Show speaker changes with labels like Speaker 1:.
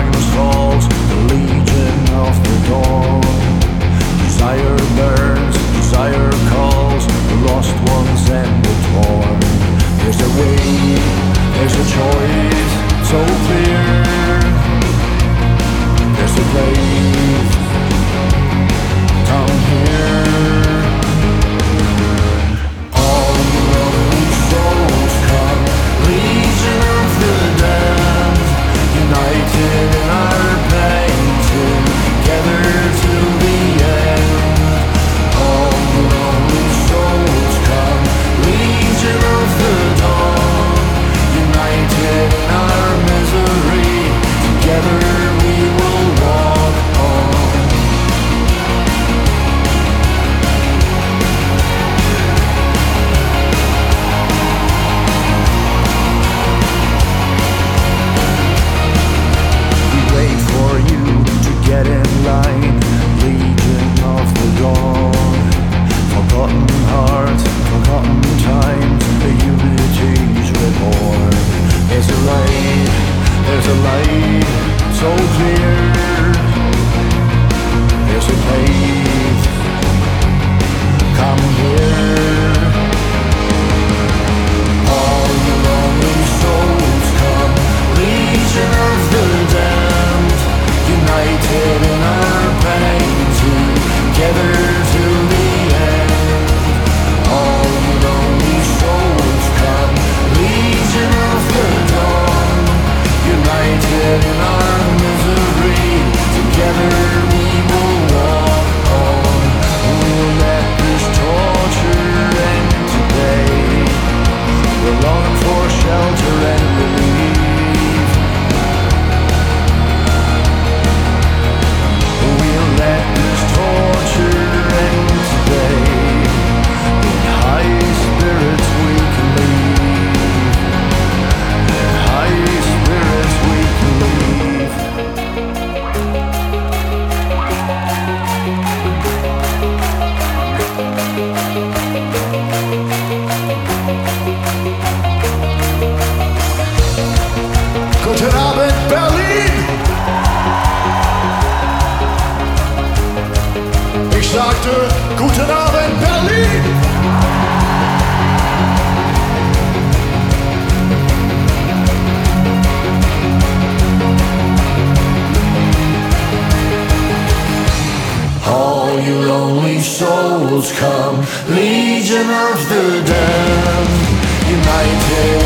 Speaker 1: Magnus
Speaker 2: Guten Abend, Berlin! Ich sagte, Guten Abend, Berlin!
Speaker 1: All you lonely souls come, legion of the damned, united.